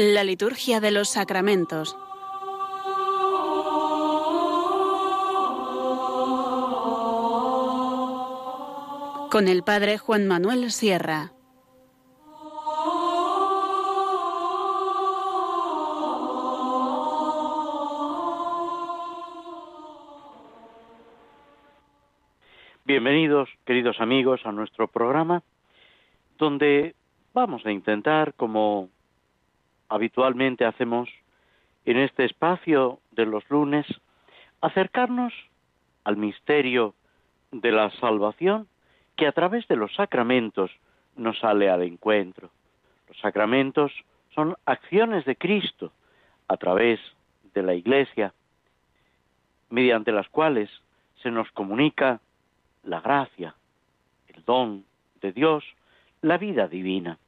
La liturgia de los sacramentos. Con el Padre Juan Manuel Sierra. Bienvenidos, queridos amigos, a nuestro programa, donde vamos a intentar, como habitualmente hacemos en este espacio de los lunes, acercarnos al misterio de la salvación que a través de los sacramentos nos sale al encuentro. Los sacramentos son acciones de Cristo a través de la Iglesia, mediante las cuales se nos comunica la gracia, el don de Dios, la vida divina.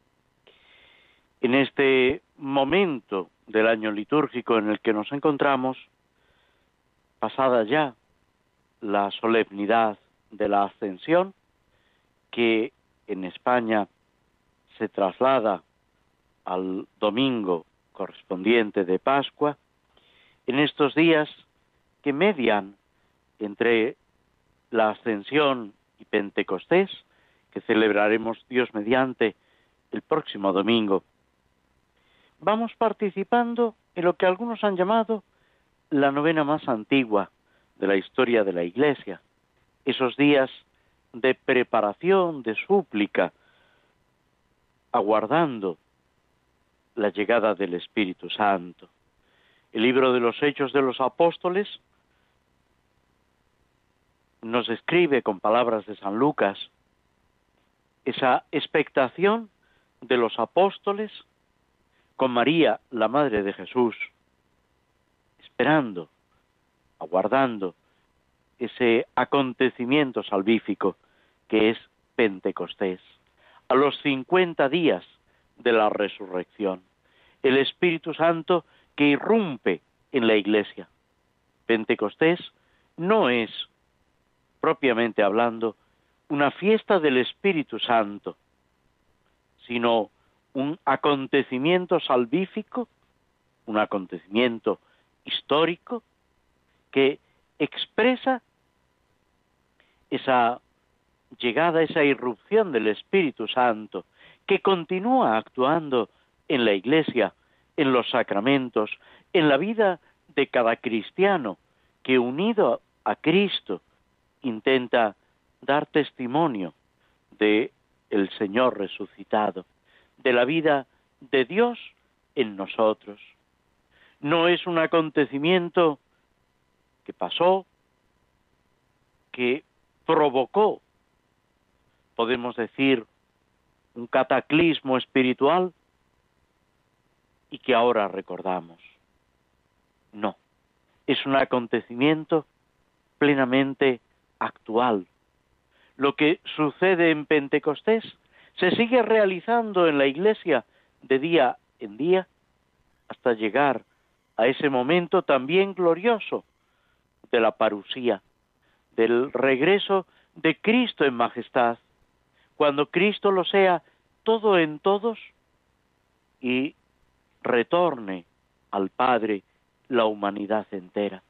En este momento del año litúrgico en el que nos encontramos, pasada ya la solemnidad de la ascensión, que en España se traslada al domingo correspondiente de Pascua, en estos días que median entre la ascensión y Pentecostés, que celebraremos Dios mediante el próximo domingo, vamos participando en lo que algunos han llamado la novena más antigua de la historia de la Iglesia, esos días de preparación, de súplica, aguardando la llegada del Espíritu Santo. El libro de los Hechos de los Apóstoles nos escribe con palabras de San Lucas esa expectación de los apóstoles con María, la Madre de Jesús, esperando, aguardando ese acontecimiento salvífico que es Pentecostés. A los cincuenta días de la resurrección, el Espíritu Santo que irrumpe en la iglesia. Pentecostés no es, propiamente hablando, una fiesta del Espíritu Santo, sino un acontecimiento salvífico, un acontecimiento histórico que expresa esa llegada, esa irrupción del Espíritu Santo, que continúa actuando en la Iglesia, en los sacramentos, en la vida de cada cristiano, que unido a Cristo intenta dar testimonio de el Señor resucitado de la vida de Dios en nosotros. No es un acontecimiento que pasó, que provocó, podemos decir, un cataclismo espiritual y que ahora recordamos. No, es un acontecimiento plenamente actual. Lo que sucede en Pentecostés se sigue realizando en la iglesia de día en día hasta llegar a ese momento también glorioso de la parusía, del regreso de Cristo en majestad, cuando Cristo lo sea todo en todos y retorne al Padre la humanidad entera.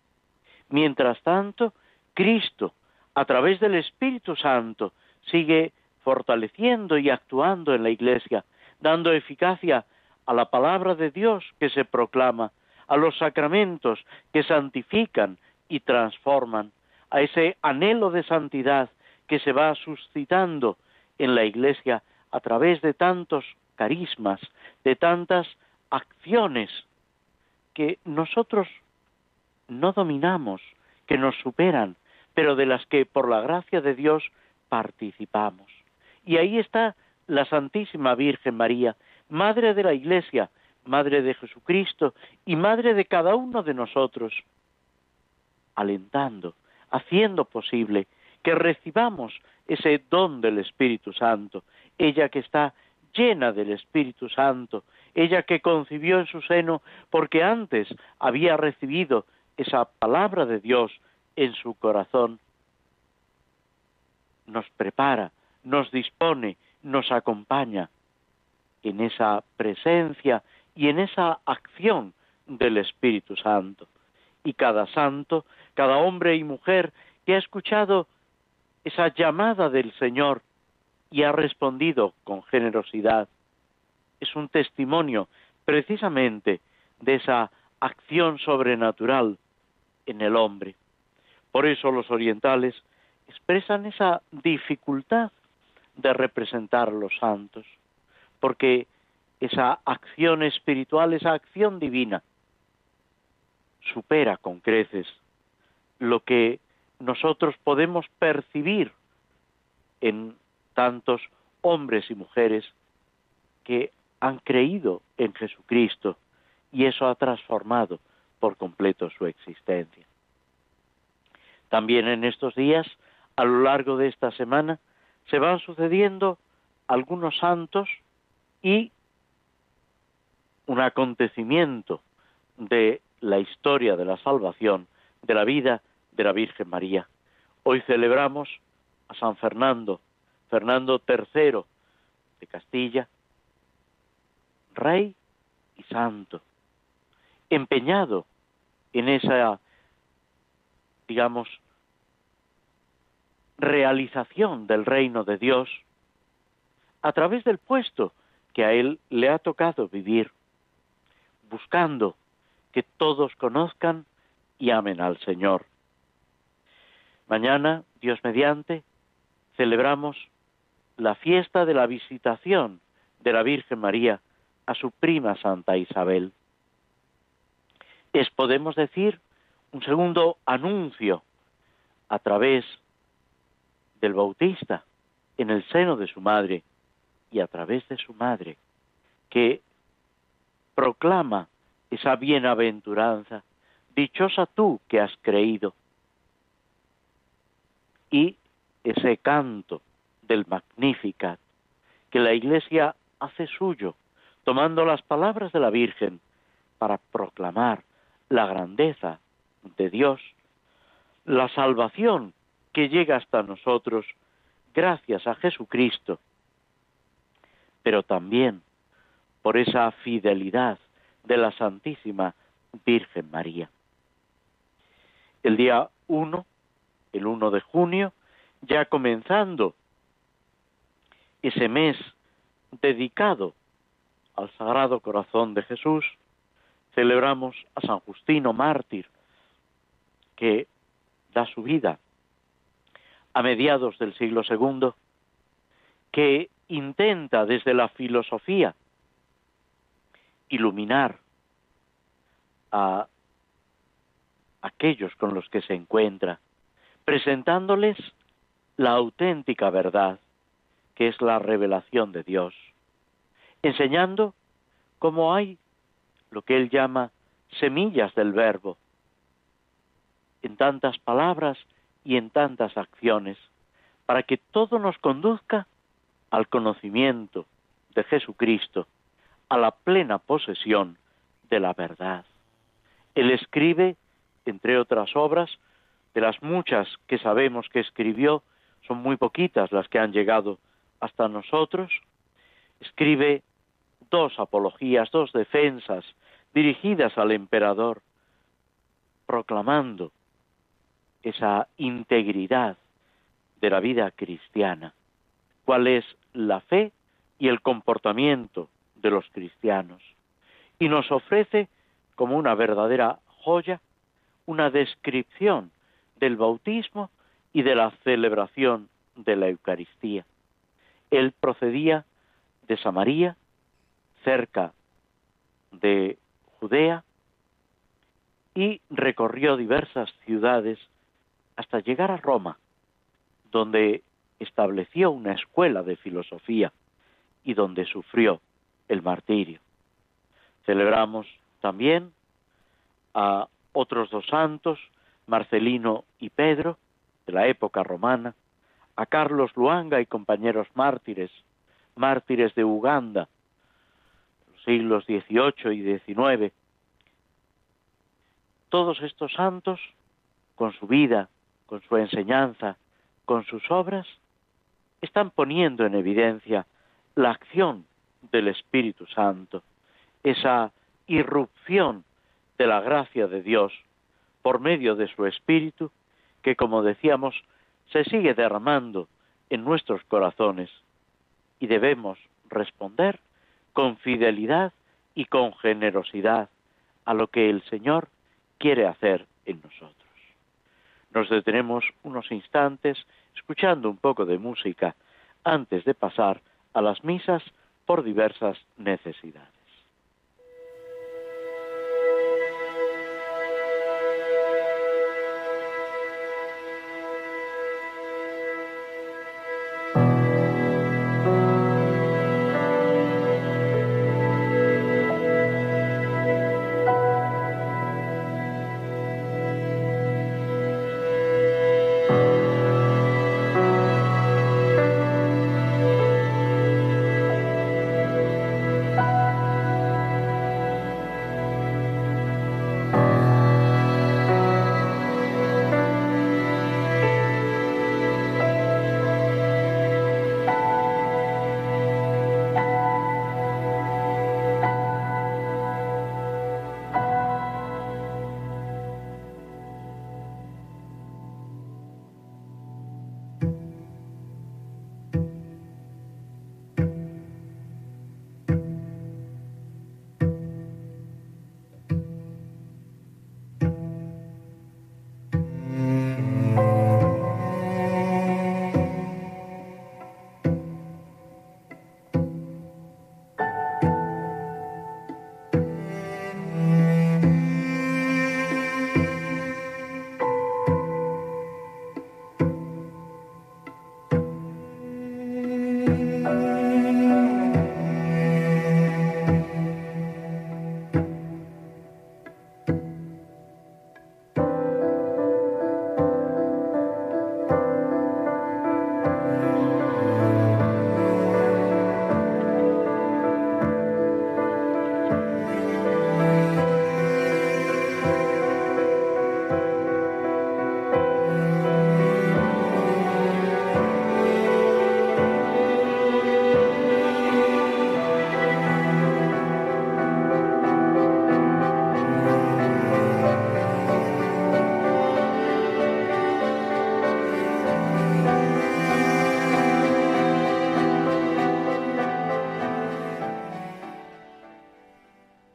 Mientras tanto, Cristo, a través del Espíritu Santo, sigue fortaleciendo y actuando en la Iglesia, dando eficacia a la palabra de Dios que se proclama, a los sacramentos que santifican y transforman, a ese anhelo de santidad que se va suscitando en la Iglesia a través de tantos carismas, de tantas acciones que nosotros no dominamos, que nos superan, pero de las que por la gracia de Dios participamos. Y ahí está la Santísima Virgen María, Madre de la Iglesia, Madre de Jesucristo y Madre de cada uno de nosotros, alentando, haciendo posible que recibamos ese don del Espíritu Santo, ella que está llena del Espíritu Santo, ella que concibió en su seno porque antes había recibido esa palabra de Dios en su corazón, nos prepara nos dispone, nos acompaña en esa presencia y en esa acción del Espíritu Santo. Y cada santo, cada hombre y mujer que ha escuchado esa llamada del Señor y ha respondido con generosidad, es un testimonio precisamente de esa acción sobrenatural en el hombre. Por eso los orientales expresan esa dificultad de representar a los santos, porque esa acción espiritual, esa acción divina, supera con creces lo que nosotros podemos percibir en tantos hombres y mujeres que han creído en Jesucristo y eso ha transformado por completo su existencia. También en estos días, a lo largo de esta semana, se van sucediendo algunos santos y un acontecimiento de la historia de la salvación, de la vida de la Virgen María. Hoy celebramos a San Fernando, Fernando III de Castilla, rey y santo, empeñado en esa, digamos, realización del reino de Dios a través del puesto que a él le ha tocado vivir, buscando que todos conozcan y amen al Señor. Mañana, Dios mediante, celebramos la fiesta de la visitación de la Virgen María a su prima Santa Isabel. Es, podemos decir, un segundo anuncio a través del Bautista en el seno de su madre y a través de su madre, que proclama esa bienaventuranza, dichosa tú que has creído, y ese canto del Magnificat, que la Iglesia hace suyo, tomando las palabras de la Virgen para proclamar la grandeza de Dios, la salvación que llega hasta nosotros gracias a Jesucristo, pero también por esa fidelidad de la Santísima Virgen María. El día 1, el 1 de junio, ya comenzando ese mes dedicado al Sagrado Corazón de Jesús, celebramos a San Justino mártir, que da su vida a mediados del siglo II, que intenta desde la filosofía iluminar a aquellos con los que se encuentra, presentándoles la auténtica verdad, que es la revelación de Dios, enseñando cómo hay lo que él llama semillas del verbo, en tantas palabras y en tantas acciones, para que todo nos conduzca al conocimiento de Jesucristo, a la plena posesión de la verdad. Él escribe, entre otras obras, de las muchas que sabemos que escribió, son muy poquitas las que han llegado hasta nosotros, escribe dos apologías, dos defensas dirigidas al emperador, proclamando esa integridad de la vida cristiana, cuál es la fe y el comportamiento de los cristianos. Y nos ofrece como una verdadera joya una descripción del bautismo y de la celebración de la Eucaristía. Él procedía de Samaria, cerca de Judea, y recorrió diversas ciudades hasta llegar a Roma, donde estableció una escuela de filosofía y donde sufrió el martirio. Celebramos también a otros dos santos, Marcelino y Pedro, de la época romana, a Carlos Luanga y compañeros mártires, mártires de Uganda, los siglos XVIII y XIX. Todos estos santos, con su vida, con su enseñanza, con sus obras, están poniendo en evidencia la acción del Espíritu Santo esa irrupción de la gracia de Dios por medio de su Espíritu, que como decíamos, se sigue derramando en nuestros corazones y debemos responder con fidelidad y con generosidad a lo que el Señor quiere hacer en nosotros. Nos detenemos unos instantes escuchando un poco de música antes de pasar a las misas por diversas necesidades.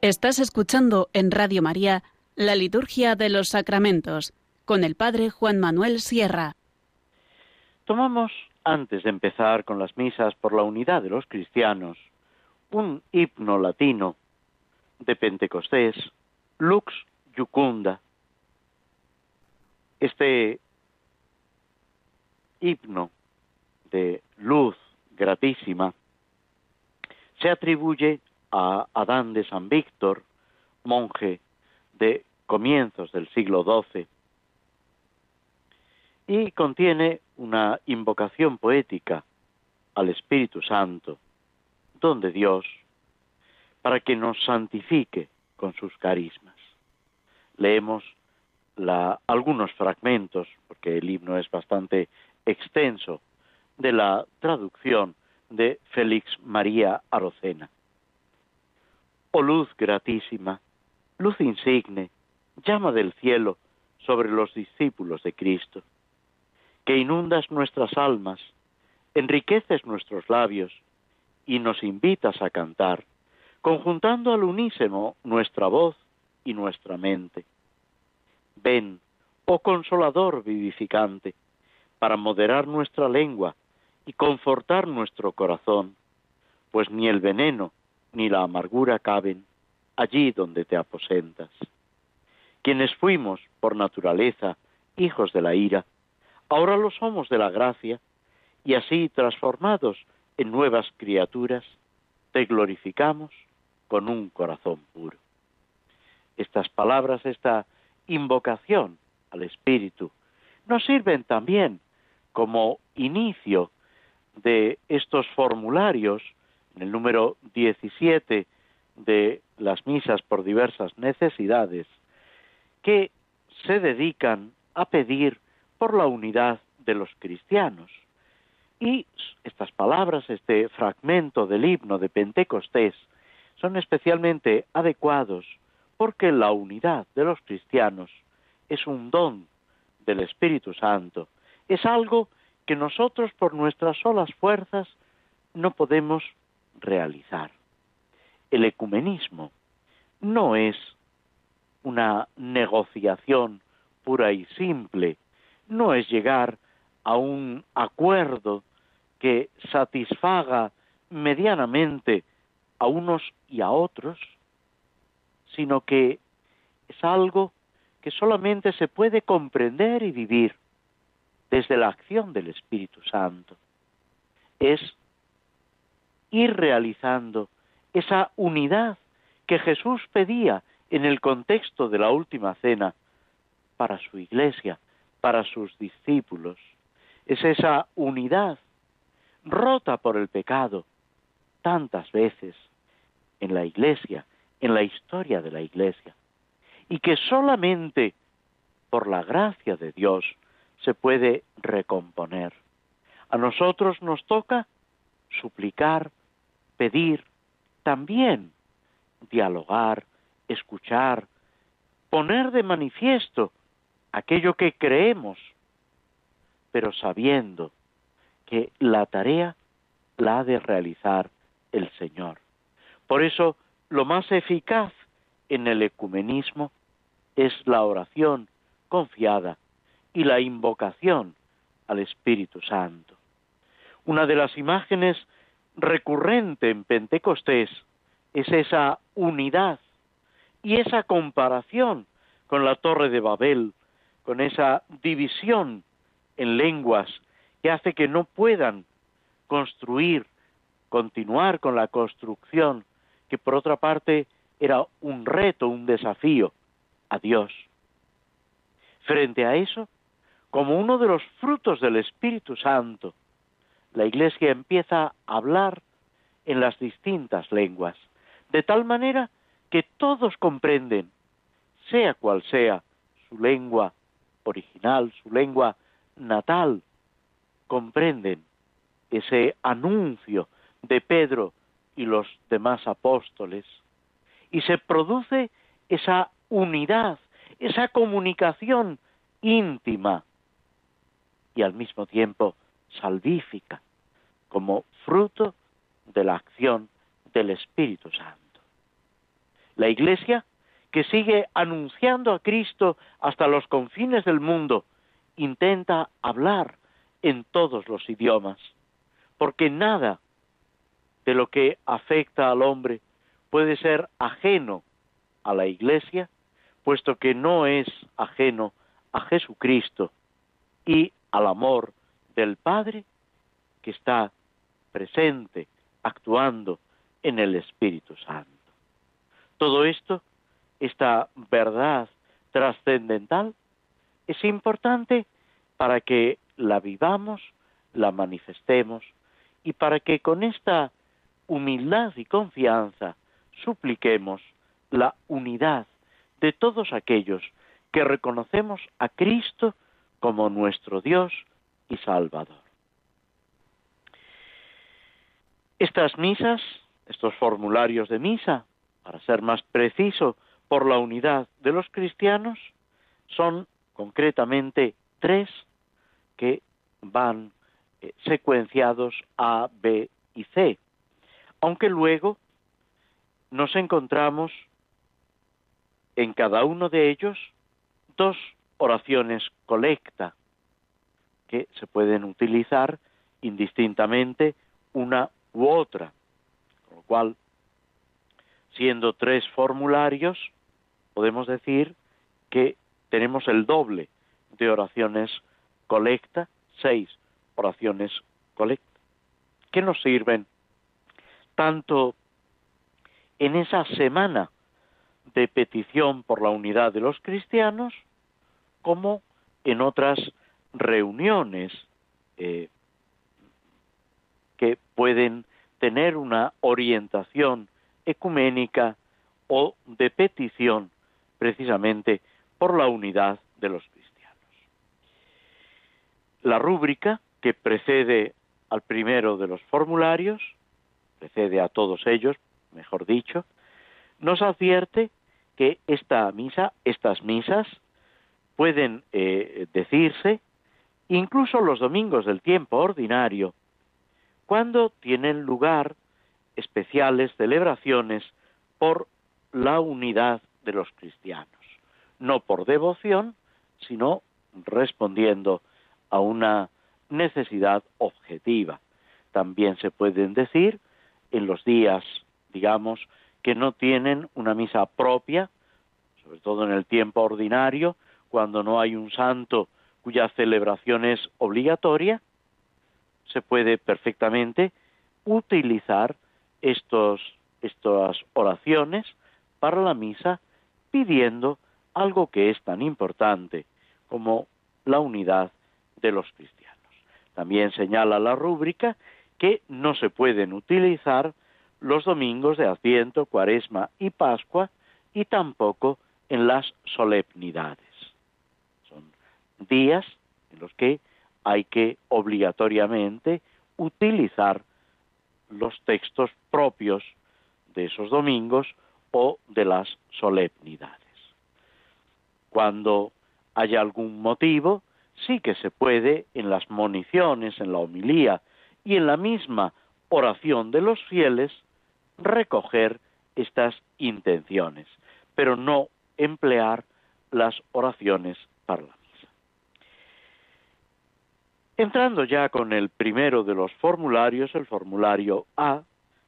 Estás escuchando en Radio María la Liturgia de los Sacramentos con el Padre Juan Manuel Sierra. Tomamos, antes de empezar con las misas por la unidad de los cristianos, un himno latino de Pentecostés, Lux Jucunda. Este himno de luz gratísima se atribuye a Adán de San Víctor, monje de comienzos del siglo XII, y contiene una invocación poética al Espíritu Santo, donde Dios, para que nos santifique con sus carismas. Leemos algunos fragmentos, porque el himno es bastante extenso, de la traducción de Félix María Arocena. Oh luz gratísima, luz insigne, llama del cielo sobre los discípulos de Cristo, que inundas nuestras almas, enriqueces nuestros labios y nos invitas a cantar, conjuntando al unísimo nuestra voz y nuestra mente. Ven, oh consolador vivificante, para moderar nuestra lengua y confortar nuestro corazón, pues ni el veneno ni la amargura caben allí donde te aposentas. Quienes fuimos, por naturaleza, hijos de la ira, ahora lo somos de la gracia, y así transformados en nuevas criaturas, te glorificamos con un corazón puro. Estas palabras, esta invocación al Espíritu, nos sirven también como inicio de estos formularios el número 17 de las misas por diversas necesidades, que se dedican a pedir por la unidad de los cristianos. Y estas palabras, este fragmento del himno de Pentecostés, son especialmente adecuados porque la unidad de los cristianos es un don del Espíritu Santo, es algo que nosotros por nuestras solas fuerzas no podemos realizar. El ecumenismo no es una negociación pura y simple, no es llegar a un acuerdo que satisfaga medianamente a unos y a otros, sino que es algo que solamente se puede comprender y vivir desde la acción del Espíritu Santo. Es ir realizando esa unidad que Jesús pedía en el contexto de la última cena para su iglesia, para sus discípulos. Es esa unidad rota por el pecado tantas veces en la iglesia, en la historia de la iglesia, y que solamente por la gracia de Dios se puede recomponer. A nosotros nos toca suplicar, pedir, también dialogar, escuchar, poner de manifiesto aquello que creemos, pero sabiendo que la tarea la ha de realizar el Señor. Por eso, lo más eficaz en el ecumenismo es la oración confiada y la invocación al Espíritu Santo. Una de las imágenes recurrente en Pentecostés es esa unidad y esa comparación con la torre de Babel, con esa división en lenguas que hace que no puedan construir, continuar con la construcción, que por otra parte era un reto, un desafío a Dios. Frente a eso, como uno de los frutos del Espíritu Santo, la Iglesia empieza a hablar en las distintas lenguas, de tal manera que todos comprenden, sea cual sea su lengua original, su lengua natal, comprenden ese anuncio de Pedro y los demás apóstoles, y se produce esa unidad, esa comunicación íntima y al mismo tiempo salvífica, como fruto de la acción del Espíritu Santo. La Iglesia, que sigue anunciando a Cristo hasta los confines del mundo, intenta hablar en todos los idiomas, porque nada de lo que afecta al hombre puede ser ajeno a la Iglesia, puesto que no es ajeno a Jesucristo y al amor del Padre que está presente, actuando en el Espíritu Santo. Todo esto, esta verdad trascendental, es importante para que la vivamos, la manifestemos y para que con esta humildad y confianza supliquemos la unidad de todos aquellos que reconocemos a Cristo como nuestro Dios y Salvador. Estas misas, estos formularios de misa, para ser más preciso, por la unidad de los cristianos, son concretamente tres que van eh, secuenciados A, B y C, aunque luego nos encontramos en cada uno de ellos dos oraciones colecta que se pueden utilizar indistintamente una u otra, con lo cual siendo tres formularios, podemos decir que tenemos el doble de oraciones colecta, seis oraciones colecta, que nos sirven tanto en esa semana de petición por la unidad de los cristianos, como en otras reuniones eh, que pueden tener una orientación ecuménica o de petición precisamente por la unidad de los cristianos. La rúbrica que precede al primero de los formularios, precede a todos ellos, mejor dicho, nos advierte que esta misa, estas misas, pueden eh, decirse incluso los domingos del tiempo ordinario, cuando tienen lugar especiales celebraciones por la unidad de los cristianos, no por devoción, sino respondiendo a una necesidad objetiva. También se pueden decir en los días, digamos, que no tienen una misa propia, sobre todo en el tiempo ordinario, cuando no hay un santo cuya celebración es obligatoria, se puede perfectamente utilizar estos, estas oraciones para la misa pidiendo algo que es tan importante como la unidad de los cristianos. También señala la rúbrica que no se pueden utilizar los domingos de Adviento, Cuaresma y Pascua y tampoco en las solemnidades. Son días en los que hay que obligatoriamente utilizar los textos propios de esos domingos o de las solemnidades. Cuando haya algún motivo, sí que se puede en las moniciones, en la homilía y en la misma oración de los fieles recoger estas intenciones, pero no emplear las oraciones misa. Entrando ya con el primero de los formularios, el formulario A,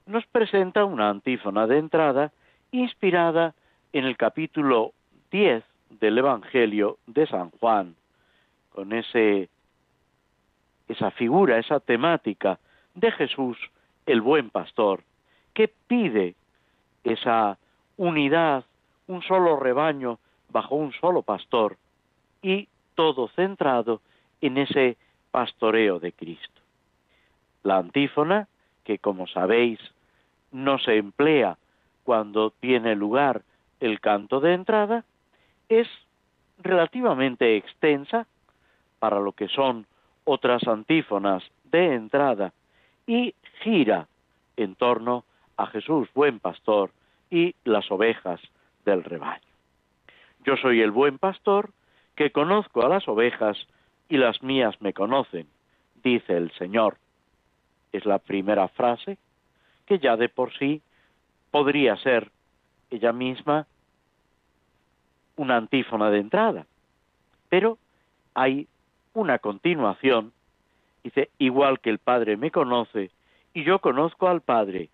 nos presenta una antífona de entrada inspirada en el capítulo 10 del Evangelio de San Juan, con ese esa figura, esa temática de Jesús, el buen pastor, que pide esa unidad, un solo rebaño bajo un solo pastor y todo centrado en ese pastoreo de Cristo. La antífona, que como sabéis no se emplea cuando tiene lugar el canto de entrada, es relativamente extensa para lo que son otras antífonas de entrada y gira en torno a Jesús, buen pastor, y las ovejas del rebaño. Yo soy el buen pastor que conozco a las ovejas y las mías me conocen, dice el Señor. Es la primera frase que ya de por sí podría ser ella misma una antífona de entrada. Pero hay una continuación, dice, igual que el Padre me conoce y yo conozco al Padre,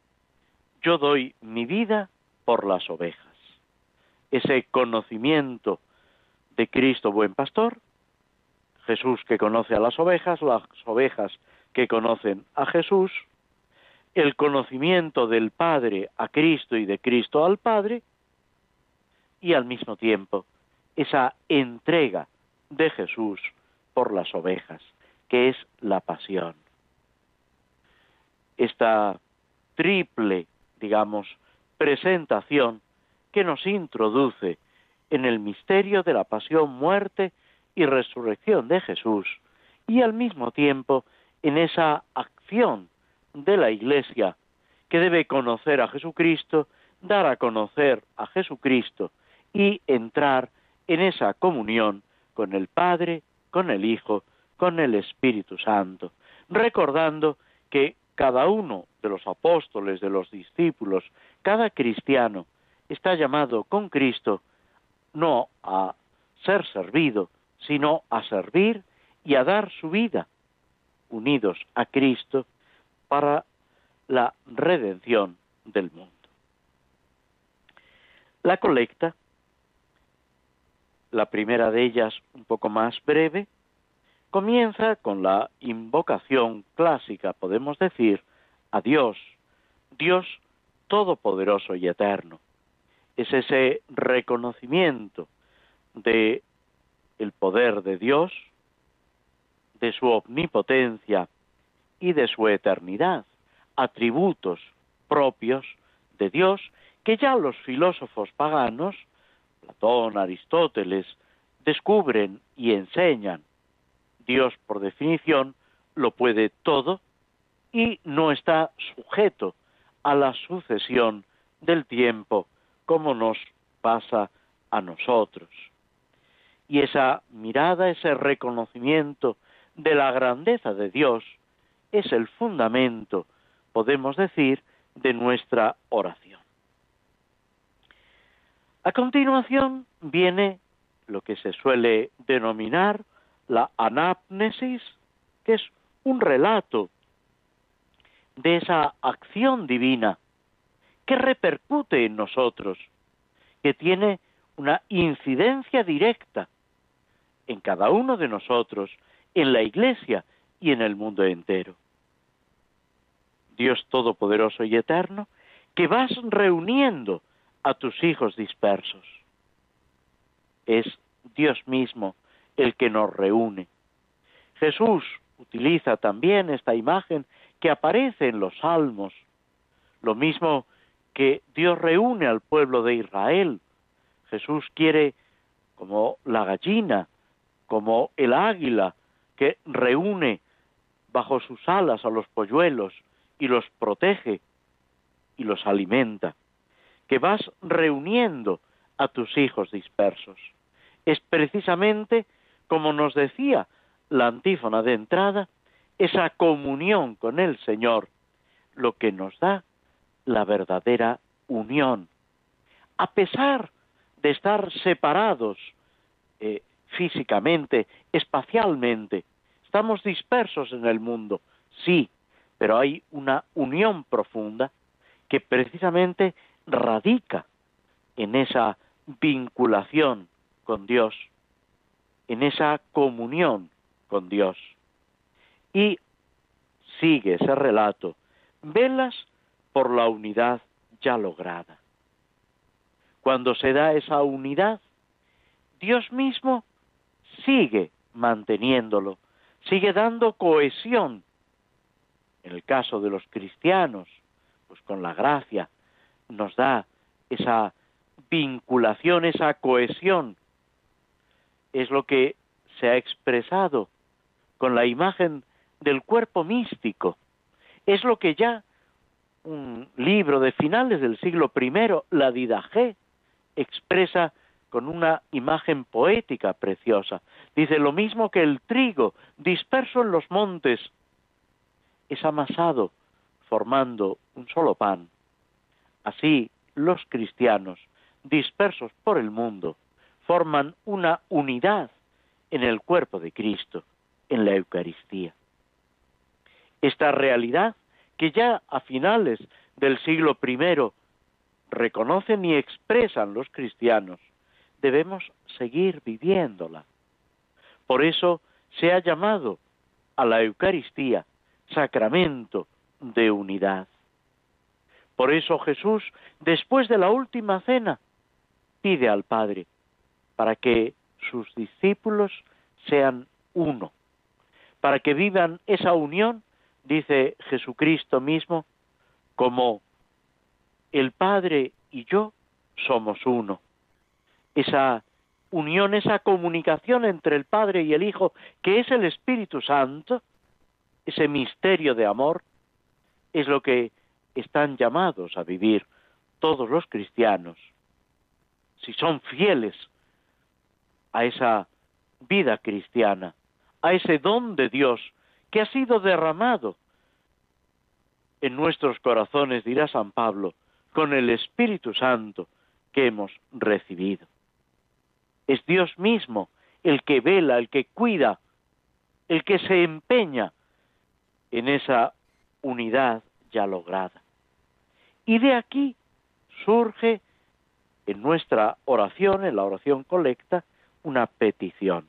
yo doy mi vida por las ovejas. Ese conocimiento de Cristo buen pastor, Jesús que conoce a las ovejas, las ovejas que conocen a Jesús, el conocimiento del Padre a Cristo y de Cristo al Padre, y al mismo tiempo esa entrega de Jesús por las ovejas, que es la pasión. Esta triple, digamos, presentación que nos introduce en el misterio de la pasión, muerte y resurrección de Jesús, y al mismo tiempo en esa acción de la Iglesia que debe conocer a Jesucristo, dar a conocer a Jesucristo y entrar en esa comunión con el Padre, con el Hijo, con el Espíritu Santo, recordando que cada uno de los apóstoles, de los discípulos, cada cristiano está llamado con Cristo no a ser servido, sino a servir y a dar su vida, unidos a Cristo, para la redención del mundo. La colecta la primera de ellas un poco más breve, comienza con la invocación clásica, podemos decir, a Dios, Dios todopoderoso y eterno. Es ese reconocimiento de el poder de Dios, de su omnipotencia y de su eternidad, atributos propios de Dios que ya los filósofos paganos Platón, Aristóteles, descubren y enseñan. Dios, por definición, lo puede todo y no está sujeto a la sucesión del tiempo como nos pasa a nosotros. Y esa mirada, ese reconocimiento de la grandeza de Dios es el fundamento, podemos decir, de nuestra oración. A continuación viene lo que se suele denominar la anapnesis, que es un relato de esa acción divina que repercute en nosotros, que tiene una incidencia directa en cada uno de nosotros, en la Iglesia y en el mundo entero. Dios Todopoderoso y Eterno, que vas reuniendo a tus hijos dispersos. Es Dios mismo el que nos reúne. Jesús utiliza también esta imagen que aparece en los salmos, lo mismo que Dios reúne al pueblo de Israel. Jesús quiere, como la gallina, como el águila, que reúne bajo sus alas a los polluelos y los protege y los alimenta, que vas reuniendo a tus hijos dispersos. Es precisamente, como nos decía la antífona de entrada, esa comunión con el Señor, lo que nos da la verdadera unión. A pesar de estar separados eh, físicamente, espacialmente, estamos dispersos en el mundo, sí, pero hay una unión profunda que precisamente radica en esa vinculación con Dios, en esa comunión con Dios. Y sigue ese relato, velas por la unidad ya lograda. Cuando se da esa unidad, Dios mismo sigue manteniéndolo, sigue dando cohesión. En el caso de los cristianos, pues con la gracia nos da esa vinculación, esa cohesión. Es lo que se ha expresado con la imagen del cuerpo místico. Es lo que ya un libro de finales del siglo I, la Didaje, expresa con una imagen poética preciosa. Dice lo mismo que el trigo disperso en los montes es amasado formando un solo pan. Así los cristianos dispersos por el mundo forman una unidad en el cuerpo de Cristo en la Eucaristía. Esta realidad que ya a finales del siglo I reconocen y expresan los cristianos, debemos seguir viviéndola. Por eso se ha llamado a la Eucaristía sacramento de unidad. Por eso Jesús, después de la última cena, pide al Padre para que sus discípulos sean uno para que vivan esa unión, dice Jesucristo mismo, como el Padre y yo somos uno. Esa unión, esa comunicación entre el Padre y el Hijo, que es el Espíritu Santo, ese misterio de amor, es lo que están llamados a vivir todos los cristianos, si son fieles a esa vida cristiana, a ese don de Dios que ha sido derramado en nuestros corazones, dirá San Pablo, con el Espíritu Santo que hemos recibido. Es Dios mismo el que vela, el que cuida, el que se empeña en esa unidad ya lograda. Y de aquí surge en nuestra oración, en la oración colecta, una petición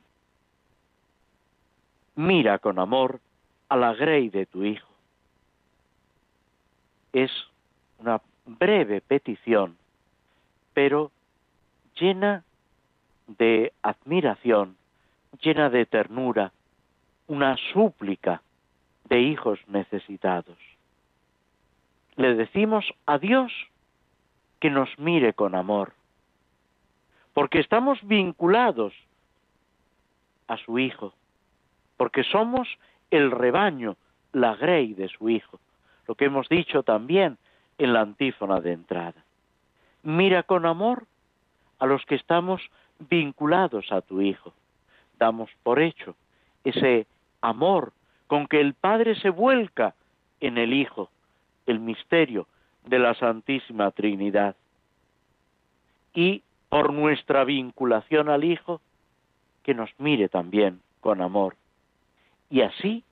mira con amor a la grey de tu hijo. Es una breve petición, pero llena de admiración, llena de ternura, una súplica de hijos necesitados. Le decimos a Dios que nos mire con amor, porque estamos vinculados a su Hijo, porque somos el rebaño, la grey de su Hijo, lo que hemos dicho también en la antífona de entrada. Mira con amor a los que estamos vinculados a tu Hijo. Damos por hecho ese amor con que el Padre se vuelca en el Hijo, el misterio de la Santísima Trinidad. Y por nuestra vinculación al Hijo, que nos mire también con amor. Y así,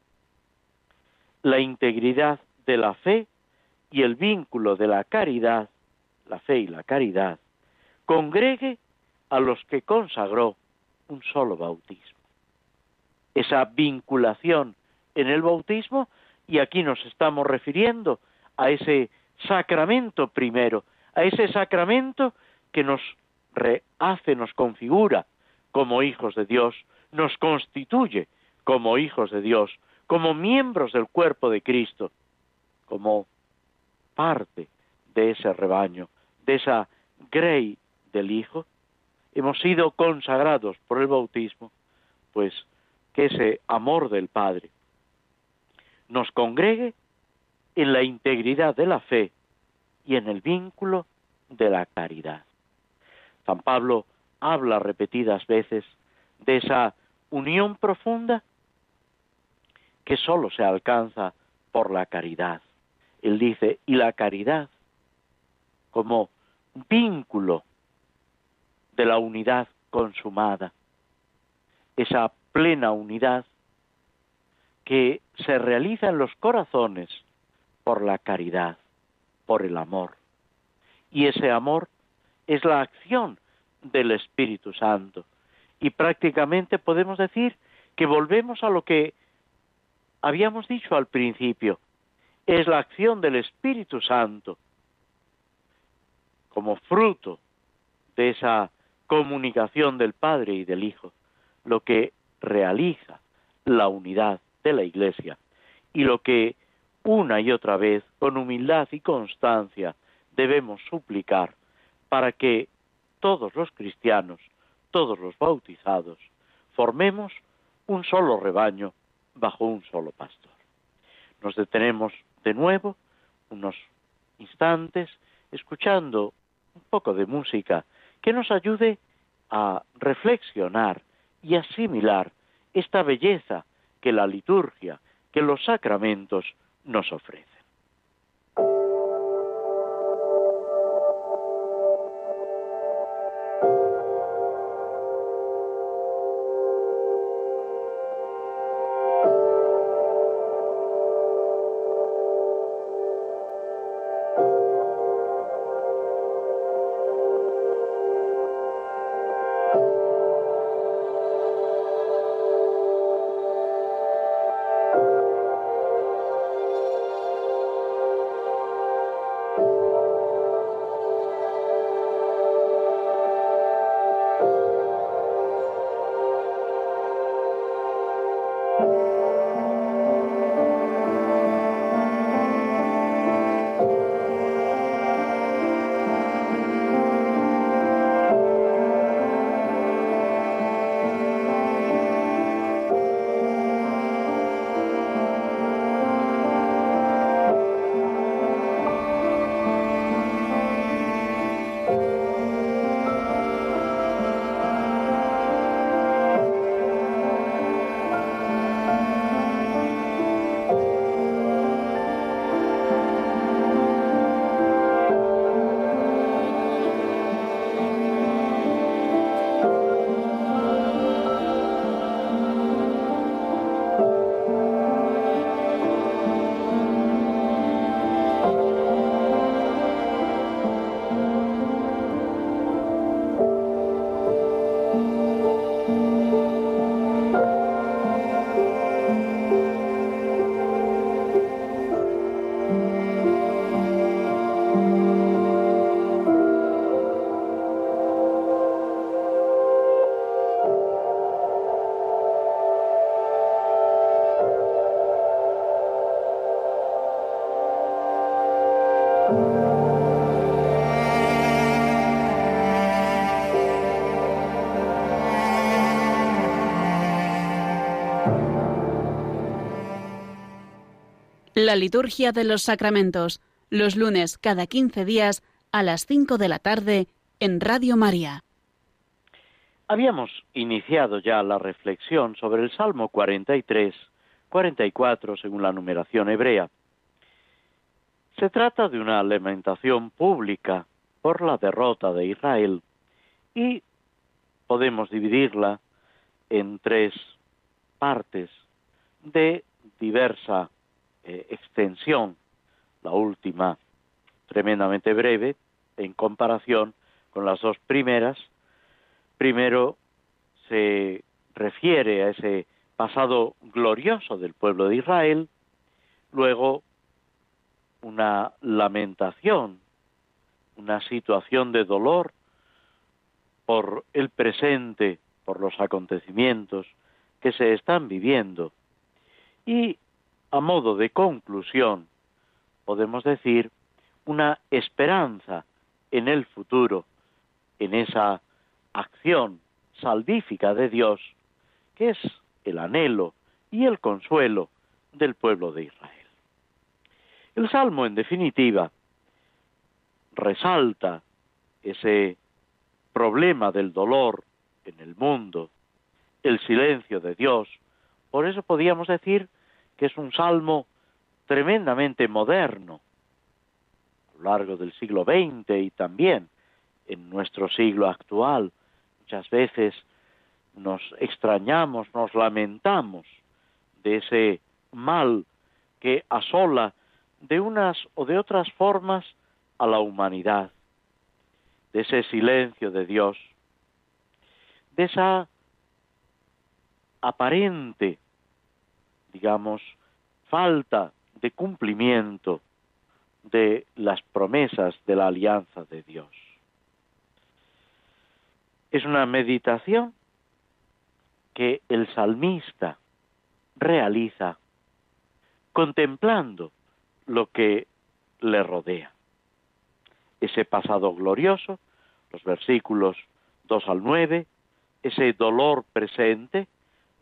la integridad de la fe y el vínculo de la caridad, la fe y la caridad, congregue a los que consagró un solo bautismo. Esa vinculación en el bautismo, y aquí nos estamos refiriendo a ese sacramento primero, a ese sacramento que nos rehace, nos configura como hijos de Dios, nos constituye como hijos de Dios, como miembros del cuerpo de Cristo, como parte de ese rebaño, de esa grey del Hijo, hemos sido consagrados por el bautismo, pues que ese amor del Padre nos congregue en la integridad de la fe y en el vínculo de la caridad. San Pablo habla repetidas veces de esa unión profunda que sólo se alcanza por la caridad. Él dice, y la caridad como vínculo de la unidad consumada, esa plena unidad que se realiza en los corazones por la caridad, por el amor. Y ese amor es la acción del Espíritu Santo. Y prácticamente podemos decir que volvemos a lo que habíamos dicho al principio. Es la acción del Espíritu Santo como fruto de esa comunicación del Padre y del Hijo, lo que realiza la unidad de la Iglesia y lo que una y otra vez, con humildad y constancia, debemos suplicar para que todos los cristianos, todos los bautizados, formemos un solo rebaño bajo un solo pastor. Nos detenemos de nuevo unos instantes escuchando un poco de música que nos ayude a reflexionar y asimilar esta belleza que la liturgia, que los sacramentos nos ofrecen. La liturgia de los sacramentos, los lunes cada 15 días a las 5 de la tarde en Radio María. Habíamos iniciado ya la reflexión sobre el Salmo 43, 44 según la numeración hebrea. Se trata de una lamentación pública por la derrota de Israel y podemos dividirla en tres partes de diversa eh, extensión. La última tremendamente breve en comparación con las dos primeras. Primero se refiere a ese pasado glorioso del pueblo de Israel, luego una lamentación, una situación de dolor por el presente, por los acontecimientos que se están viviendo. Y a modo de conclusión, podemos decir una esperanza en el futuro, en esa acción salvífica de Dios, que es el anhelo y el consuelo del pueblo de Israel. El Salmo, en definitiva, resalta ese problema del dolor en el mundo, el silencio de Dios. Por eso podíamos decir que es un salmo tremendamente moderno, a lo largo del siglo XX y también en nuestro siglo actual. Muchas veces nos extrañamos, nos lamentamos de ese mal que asola de unas o de otras formas a la humanidad, de ese silencio de Dios, de esa aparente, digamos, falta de cumplimiento de las promesas de la alianza de Dios. Es una meditación que el salmista realiza contemplando lo que le rodea. Ese pasado glorioso, los versículos 2 al 9, ese dolor presente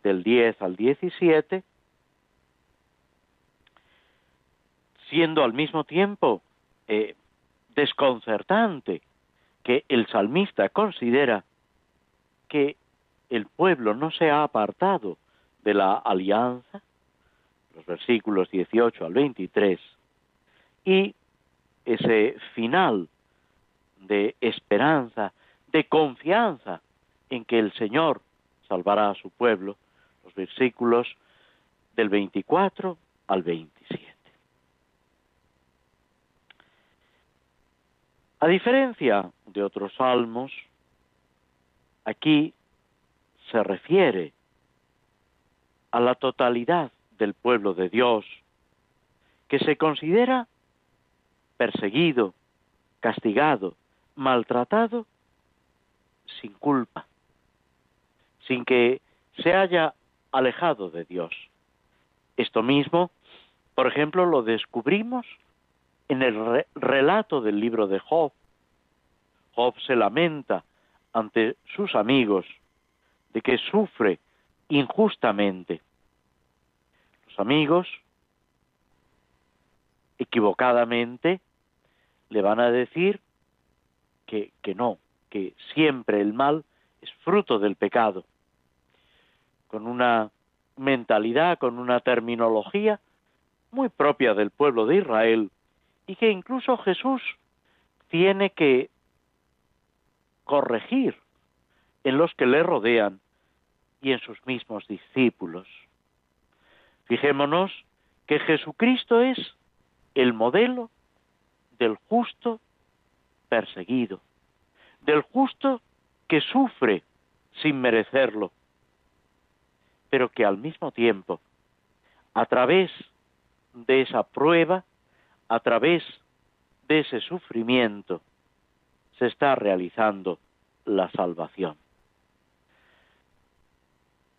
del 10 al 17, siendo al mismo tiempo eh, desconcertante que el salmista considera que el pueblo no se ha apartado de la alianza, los versículos 18 al 23, y ese final de esperanza, de confianza en que el Señor salvará a su pueblo, los versículos del 24 al 27. A diferencia de otros salmos, aquí se refiere a la totalidad del pueblo de Dios, que se considera perseguido, castigado, maltratado, sin culpa, sin que se haya alejado de Dios. Esto mismo, por ejemplo, lo descubrimos en el relato del libro de Job. Job se lamenta ante sus amigos de que sufre injustamente. Los amigos, equivocadamente, le van a decir que, no, que siempre el mal es fruto del pecado, con una mentalidad, con una terminología muy propia del pueblo de Israel y que incluso Jesús tiene que corregir en los que le rodean y en sus mismos discípulos. Fijémonos que Jesucristo es el modelo del justo perseguido, del justo que sufre sin merecerlo, pero que al mismo tiempo, a través de esa prueba, a través de ese sufrimiento, se está realizando la salvación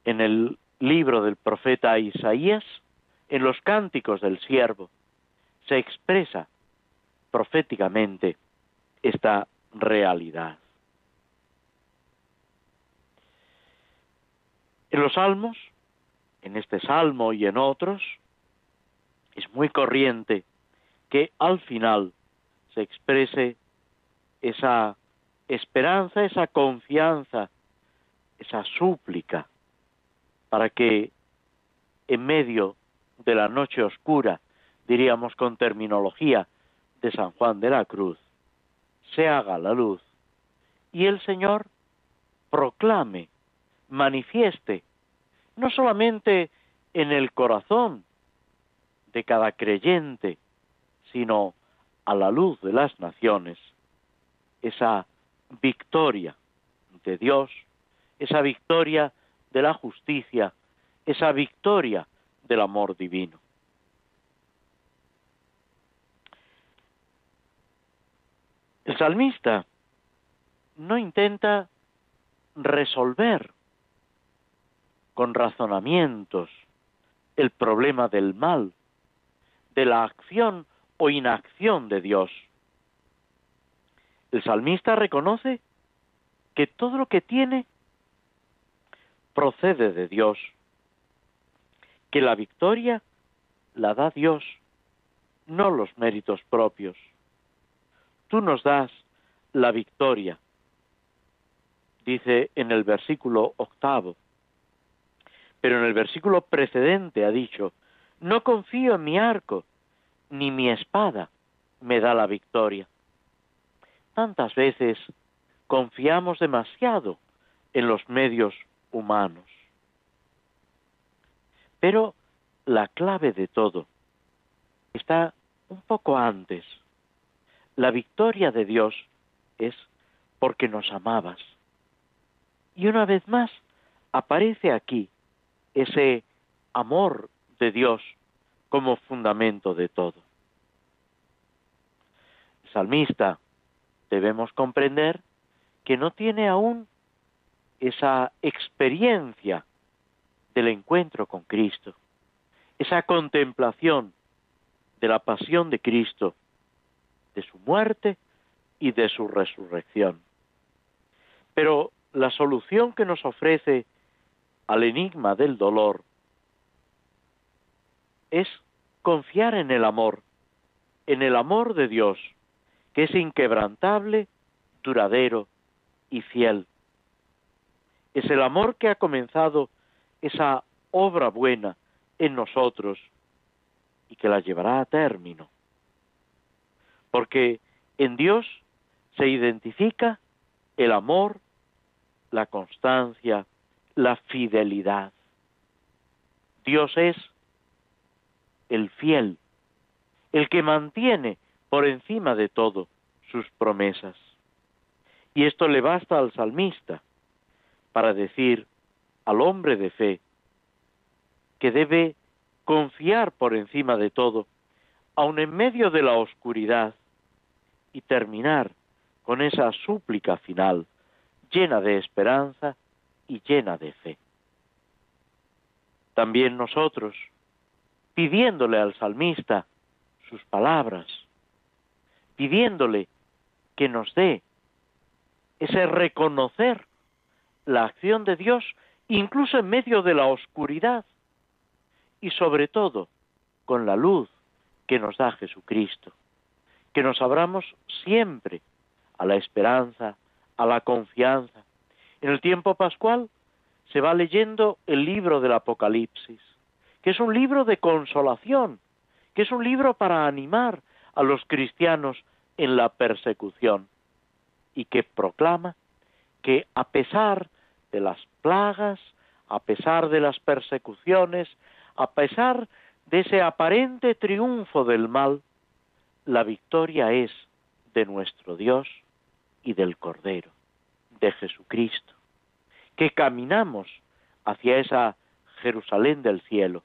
en el libro del profeta Isaías, en los cánticos del siervo, se expresa proféticamente esta realidad. En los salmos, en este salmo y en otros, es muy corriente que al final se exprese esa esperanza, esa confianza, esa súplica, para que en medio de la noche oscura, diríamos con terminología de San Juan de la Cruz, se haga la luz y el Señor proclame, manifieste, no solamente en el corazón de cada creyente, sino a la luz de las naciones, esa victoria de Dios, esa victoria de la justicia, esa victoria del amor divino. El salmista no intenta resolver con razonamientos el problema del mal, de la acción o inacción de Dios. El salmista reconoce que todo lo que tiene procede de Dios, que la victoria la da Dios, no los méritos propios. Tú nos das la victoria, dice en el versículo octavo. Pero en el versículo precedente ha dicho, no confío en mi arco, ni mi espada me da la victoria. Tantas veces confiamos demasiado en los medios humanos. Pero la clave de todo está un poco antes. La victoria de Dios es porque nos amabas. Y una vez más aparece aquí ese amor de Dios como fundamento de todo. salmista debemos comprender que no tiene aún esa experiencia del encuentro con Cristo, esa contemplación de la pasión de Cristo, de su muerte y de su resurrección. Pero la solución que nos ofrece al enigma del dolor es confiar en el amor, en el amor de Dios, que es inquebrantable, duradero y fiel. Es el amor que ha comenzado esa obra buena en nosotros y que la llevará a término. Porque en Dios se identifica el amor, la constancia, la fidelidad. Dios es el fiel, el que mantiene por encima de todo sus promesas. Y esto le basta al salmista para decir al hombre de fe que debe confiar por encima de todo, aun en medio de la oscuridad, y terminar con esa súplica final, llena de esperanza y llena de fe. También nosotros, pidiéndole al salmista sus palabras, pidiéndole que nos dé ese reconocer la acción de Dios incluso en medio de la oscuridad y sobre todo con la luz que nos da Jesucristo, que nos abramos siempre a la esperanza, a la confianza. En el tiempo pascual se va leyendo el libro del Apocalipsis, que es un libro de consolación, que es un libro para animar a los cristianos en la persecución y que proclama que a pesar de las plagas, a pesar de las persecuciones, a pesar de ese aparente triunfo del mal, la victoria es de nuestro Dios y del Cordero, de Jesucristo, que caminamos hacia esa Jerusalén del cielo,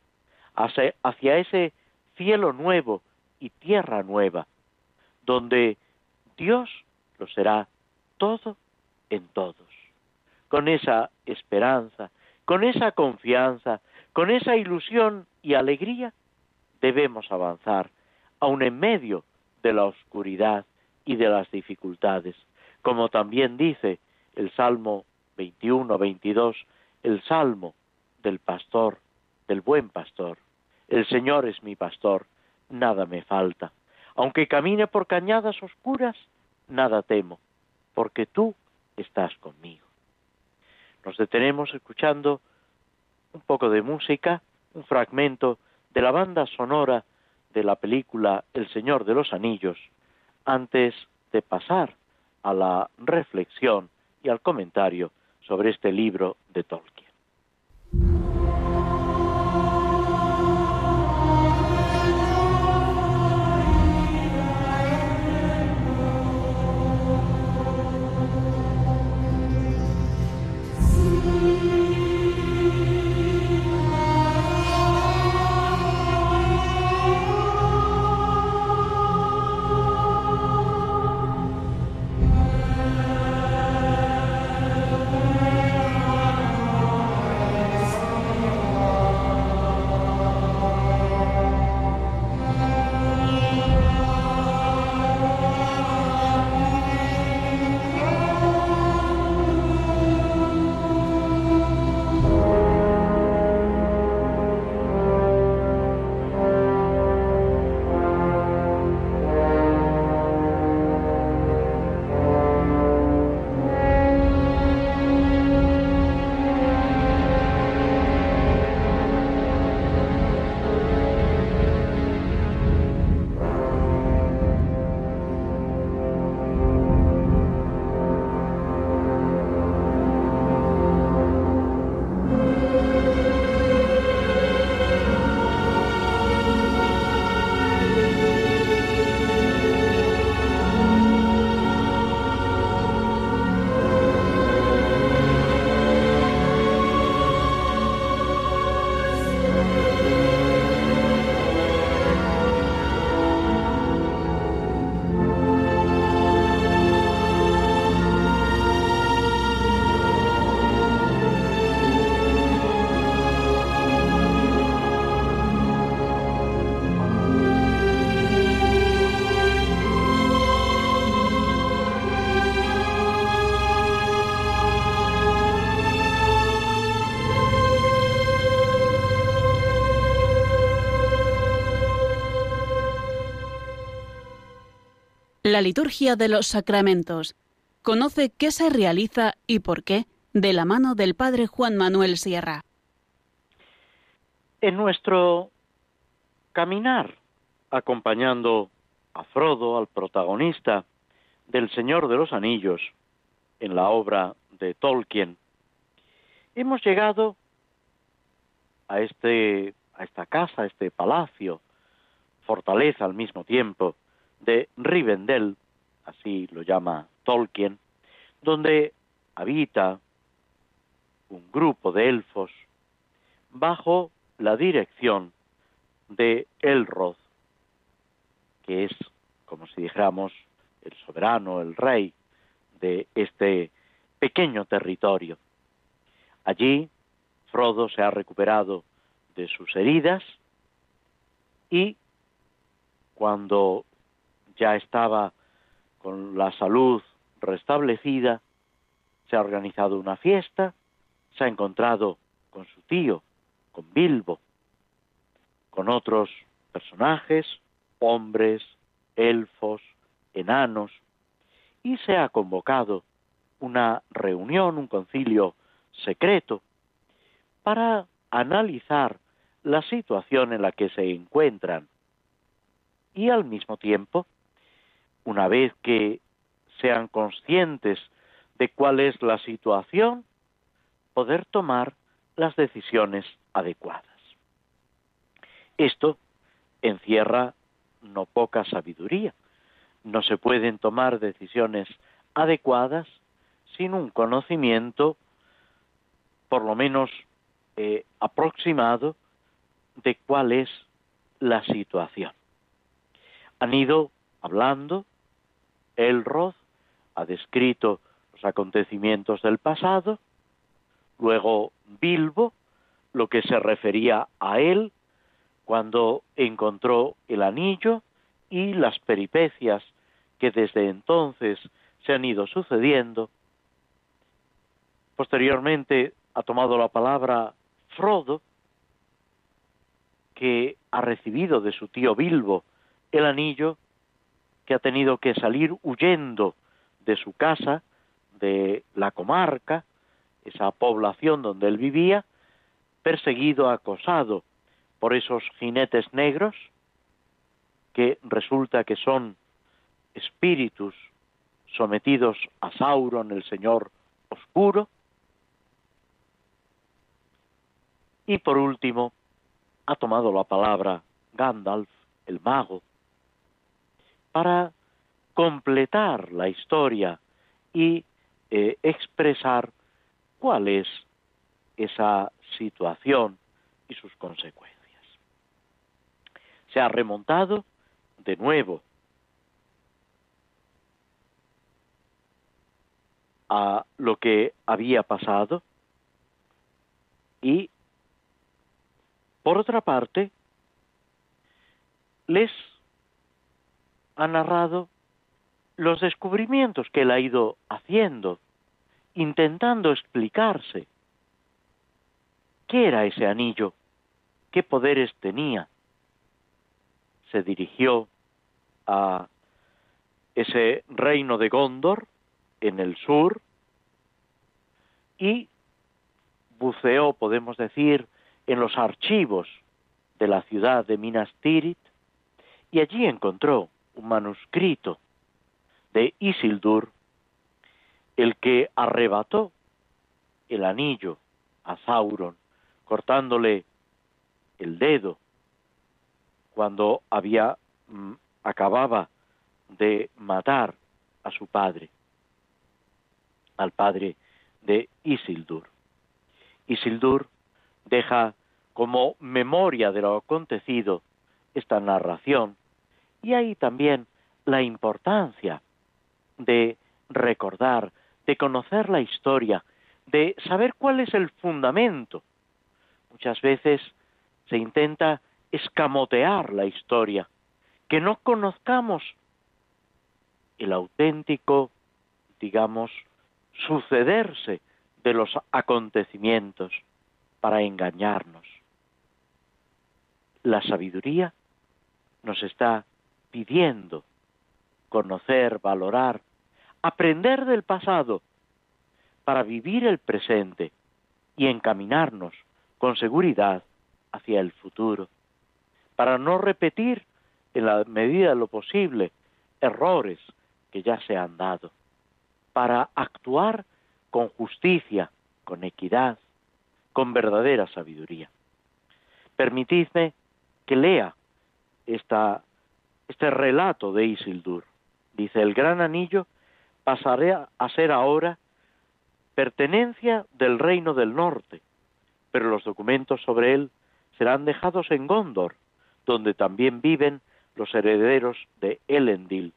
hacia, ese cielo nuevo y tierra nueva, donde Dios lo será todo en todos. Con esa esperanza, con esa confianza, con esa ilusión y alegría, debemos avanzar, aun en medio de la oscuridad y de las dificultades, como también dice el Salmo 21, 22, el Salmo del pastor, del buen pastor. El Señor es mi pastor, nada me falta. Aunque camine por cañadas oscuras, nada temo, porque tú estás conmigo. Nos detenemos escuchando un poco de música, un fragmento de la banda sonora de la película El Señor de los Anillos, antes de pasar a la reflexión y al comentario sobre este libro de Tolkien. La liturgia de los sacramentos. Conoce qué se realiza y por qué de la mano del Padre Juan Manuel Sierra. En nuestro caminar acompañando a Frodo, al protagonista del Señor de los Anillos, en la obra de Tolkien, hemos llegado a este a esta casa, a este palacio, fortaleza al mismo tiempo, de Rivendell, así lo llama Tolkien, donde habita un grupo de elfos bajo la dirección de Elrod, que es, como si dijéramos, el soberano, el rey de este pequeño territorio. Allí Frodo se ha recuperado de sus heridas y cuando ya estaba con la salud restablecida, se ha organizado una fiesta, se ha encontrado con su tío, con Bilbo, con otros personajes, hombres, elfos, enanos, y se ha convocado una reunión, un concilio secreto, para analizar la situación en la que se encuentran. Y al mismo tiempo una vez que sean conscientes de cuál es la situación, poder tomar las decisiones adecuadas. Esto encierra no poca sabiduría. No se pueden tomar decisiones adecuadas sin un conocimiento, por lo menos eh, aproximado, de cuál es la situación. Han ido hablando Elrod ha descrito los acontecimientos del pasado, luego Bilbo, lo que se refería a él cuando encontró el anillo y las peripecias que desde entonces se han ido sucediendo. Posteriormente ha tomado la palabra Frodo, que ha recibido de su tío Bilbo el anillo que ha tenido que salir huyendo de su casa, de la comarca, esa población donde él vivía, perseguido, acosado por esos jinetes negros, que resulta que son espíritus sometidos a Sauron, el Señor oscuro. Y por último, ha tomado la palabra Gandalf, el mago, para completar la historia y eh, expresar cuál es esa situación y sus consecuencias. Se ha remontado de nuevo a lo que había pasado y por otra parte les ha narrado los descubrimientos que él ha ido haciendo, intentando explicarse. Qué era ese anillo, qué poderes tenía. Se dirigió a ese reino de Gondor en el sur y buceó, podemos decir, en los archivos de la ciudad de Minas Tirith y allí encontró un manuscrito de Isildur, el que arrebató el anillo a Sauron, cortándole el dedo cuando había mm, acababa de matar a su padre, al padre de Isildur. Isildur deja como memoria de lo acontecido esta narración y ahí también la importancia de recordar, de conocer la historia, de saber cuál es el fundamento. Muchas veces se intenta escamotear la historia, que no conozcamos el auténtico, digamos, sucederse de los acontecimientos para engañarnos. La sabiduría nos está pidiendo conocer, valorar, aprender del pasado para vivir el presente y encaminarnos con seguridad hacia el futuro, para no repetir en la medida de lo posible errores que ya se han dado, para actuar con justicia, con equidad, con verdadera sabiduría. Permitidme que lea esta, este relato de Isildur. Dice, el gran anillo pasará a ser ahora pertenencia del reino del norte, pero los documentos sobre él serán dejados en Gondor, donde también viven los herederos de Elendil,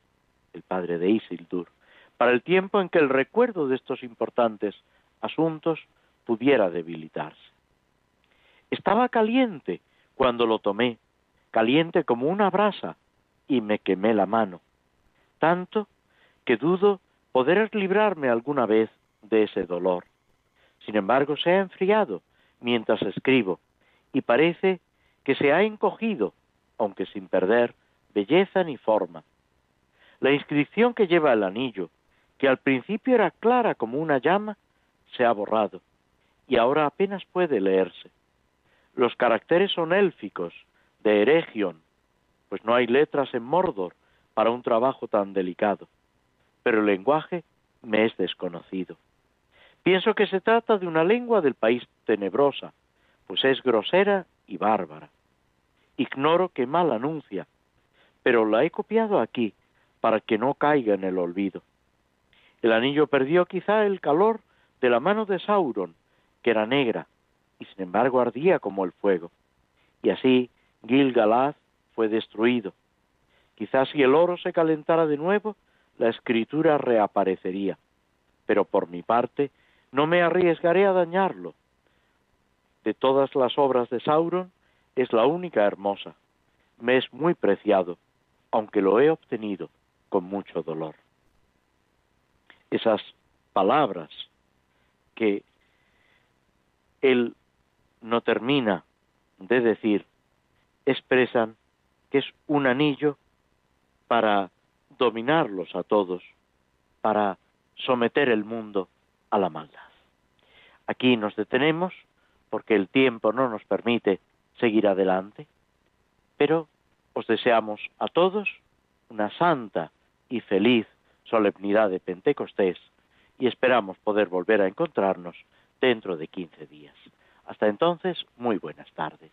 el padre de Isildur, para el tiempo en que el recuerdo de estos importantes asuntos pudiera debilitarse. Estaba caliente cuando lo tomé, caliente como una brasa, y me quemé la mano, tanto que dudo poder librarme alguna vez de ese dolor. Sin embargo, se ha enfriado mientras escribo, y parece que se ha encogido, aunque sin perder belleza ni forma. La inscripción que lleva el anillo, que al principio era clara como una llama, se ha borrado y ahora apenas puede leerse. Los caracteres son élficos, de Eregion, pues no hay letras en Mordor para un trabajo tan delicado, pero el lenguaje me es desconocido. Pienso que se trata de una lengua del país tenebrosa, pues es grosera y bárbara. Ignoro qué mal anuncia, pero la he copiado aquí para que no caiga en el olvido. El anillo perdió quizá el calor de la mano de Sauron que era negra, y sin embargo ardía como el fuego. Y así Gil-galad fue destruido. Quizás si el oro se calentara de nuevo, la escritura reaparecería. Pero por mi parte, no me arriesgaré a dañarlo. De todas las obras de Sauron, es la única hermosa. Me es muy preciado, aunque lo he obtenido con mucho dolor. Esas palabras que él no termina de decir, expresan que es un anillo para dominarlos a todos, para someter el mundo a la maldad. Aquí nos detenemos porque el tiempo no nos permite seguir adelante, pero os deseamos a todos una santa y feliz solemnidad de Pentecostés y esperamos poder volver a encontrarnos dentro de 15 días. Hasta entonces, muy buenas tardes.